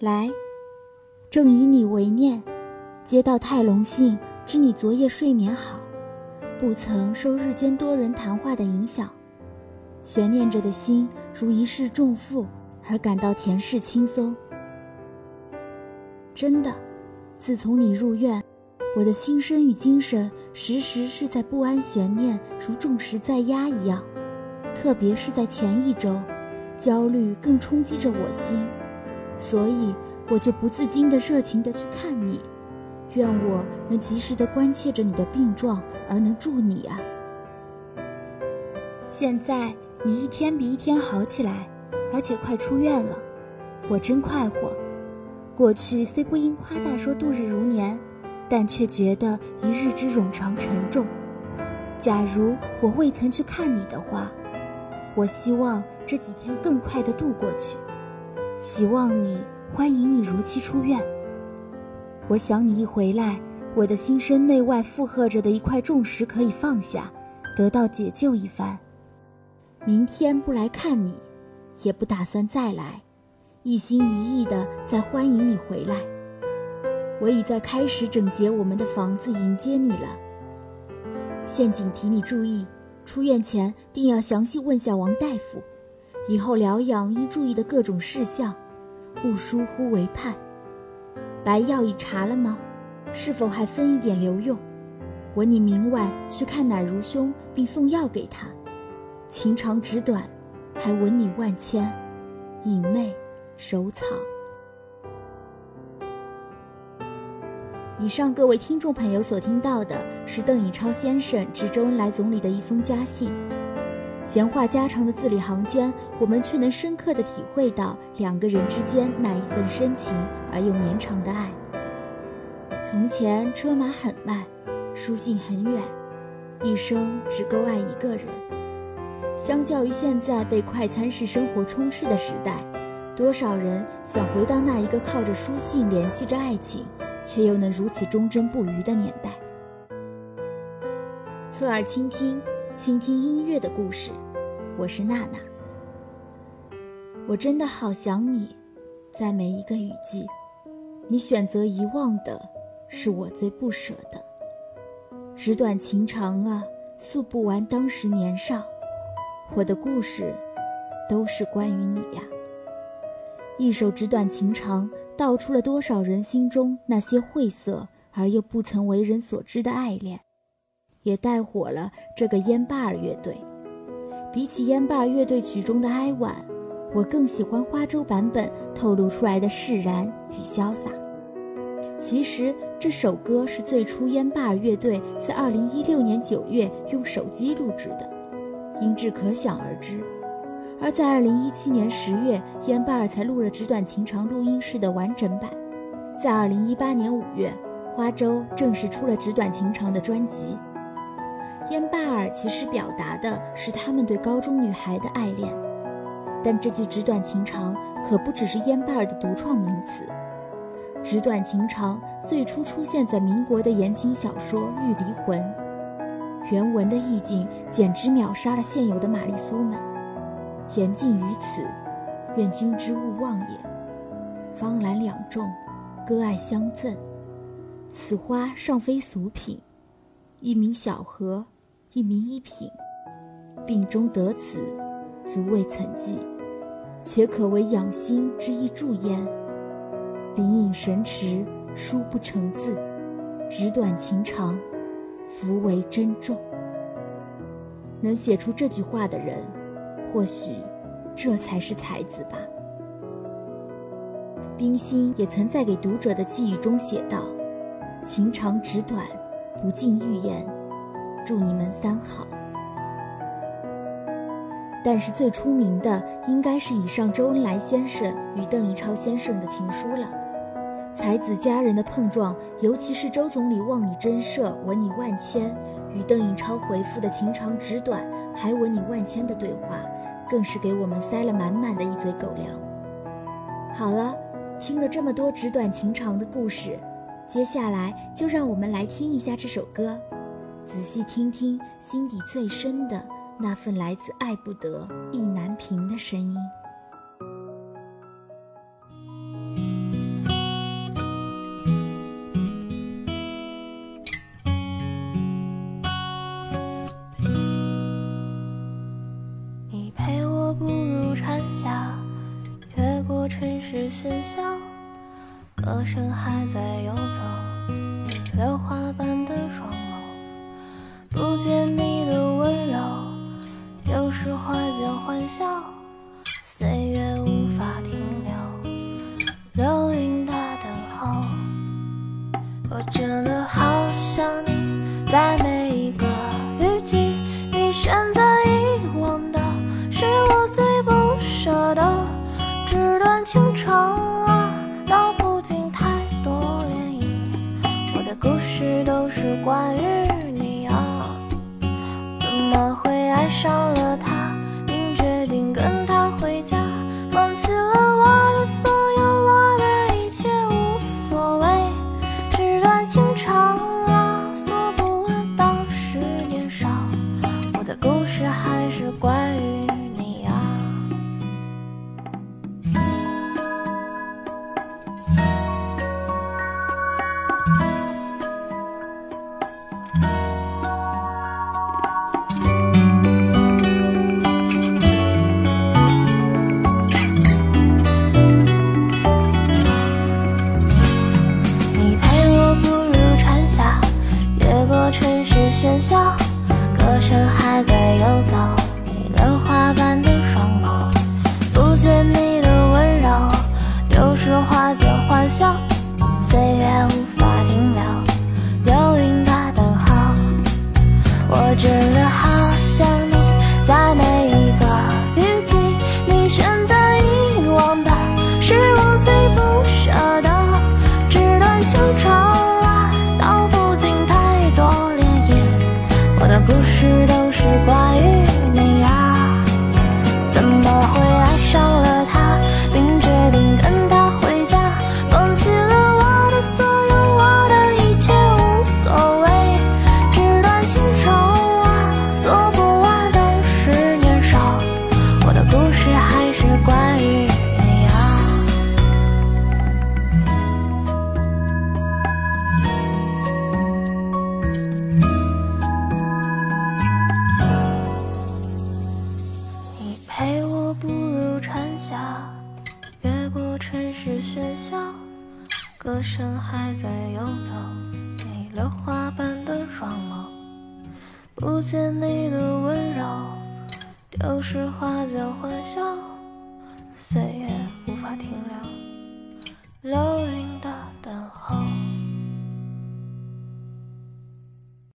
来，正以你为念，接到泰隆信，知你昨夜睡眠好，不曾受日间多人谈话的影响，悬念着的心如一世重负，而感到恬适轻松。真的，自从你入院，我的心身与精神时时是在不安悬念，如重石在压一样。特别是在前一周，焦虑更冲击着我心。所以，我就不自禁的热情的去看你，愿我能及时的关切着你的病状，而能助你啊。现在你一天比一天好起来，而且快出院了，我真快活。过去虽不应夸大说度日如年，但却觉得一日之冗长沉重。假如我未曾去看你的话，我希望这几天更快的度过去。期望你，欢迎你如期出院。我想你一回来，我的心身内外负荷着的一块重石可以放下，得到解救一番。明天不来看你，也不打算再来，一心一意的在欢迎你回来。我已在开始整洁我们的房子迎接你了。陷阱提你注意，出院前定要详细问下王大夫。以后疗养应注意的各种事项，勿疏忽为盼。白药已查了吗？是否还分一点留用？我你明晚去看乃如兄，并送药给他。情长纸短，还闻你万千，隐妹手草。以上各位听众朋友所听到的是邓颖超先生致周恩来总理的一封家信。闲话家常的字里行间，我们却能深刻地体会到两个人之间那一份深情而又绵长的爱。从前车马很慢，书信很远，一生只够爱一个人。相较于现在被快餐式生活充斥的时代，多少人想回到那一个靠着书信联系着爱情，却又能如此忠贞不渝的年代？侧耳倾听。倾听音乐的故事，我是娜娜。我真的好想你，在每一个雨季，你选择遗忘的，是我最不舍的。纸短情长啊，诉不完当时年少。我的故事，都是关于你呀。一首纸短情长，道出了多少人心中那些晦涩而又不曾为人所知的爱恋。也带火了这个烟巴尔乐队。比起烟巴尔乐队曲中的哀婉，我更喜欢花粥版本透露出来的释然与潇洒。其实这首歌是最初烟巴尔乐队在2016年9月用手机录制的，音质可想而知。而在2017年10月，烟巴尔才录了《纸短情长》录音室的完整版。在2018年5月，花粥正式出了《纸短情长》的专辑。烟巴尔其实表达的是他们对高中女孩的爱恋，但这句纸短情长可不只是烟巴尔的独创名词。纸短情长最初出现在民国的言情小说《玉离魂》，原文的意境简直秒杀了现有的玛丽苏们。言尽于此，愿君之勿忘也。芳兰两重，割爱相赠，此花尚非俗品，一名小荷。一名一品，病中得此，足未曾记，且可为养心之一助焉。灵隐神驰，书不成字，纸短情长，福为珍重。能写出这句话的人，或许这才是才子吧。冰心也曾在给读者的寄语中写道：“情长纸短，不尽欲言。”祝你们三好。但是最出名的应该是以上周恩来先生与邓颖超先生的情书了。才子佳人的碰撞，尤其是周总理望你真赦，闻你万千，与邓颖超回复的情长纸短，还吻你万千的对话，更是给我们塞了满满的一嘴狗粮。好了，听了这么多纸短情长的故事，接下来就让我们来听一下这首歌。仔细听听心底最深的那份来自爱不得意难平的声音。你陪我步入蝉夏越过城市喧嚣歌声还在游走你榴花般的双见你的温柔，有时花间欢笑，岁月无法停留，流云的等候，我真的好想你，在每一个雨季，你选择遗忘的是我最不舍的。纸短情长啊，道不尽太多涟漪。我的故事都是关于少了岁月无法停留，流云在等候，我真的好想你，在每一个雨季，你选择遗忘的是我最不舍的，纸短情长。啊，道不尽太多涟漪。我的故事不见你的温柔，丢失花间欢笑，岁月无法停留。流云的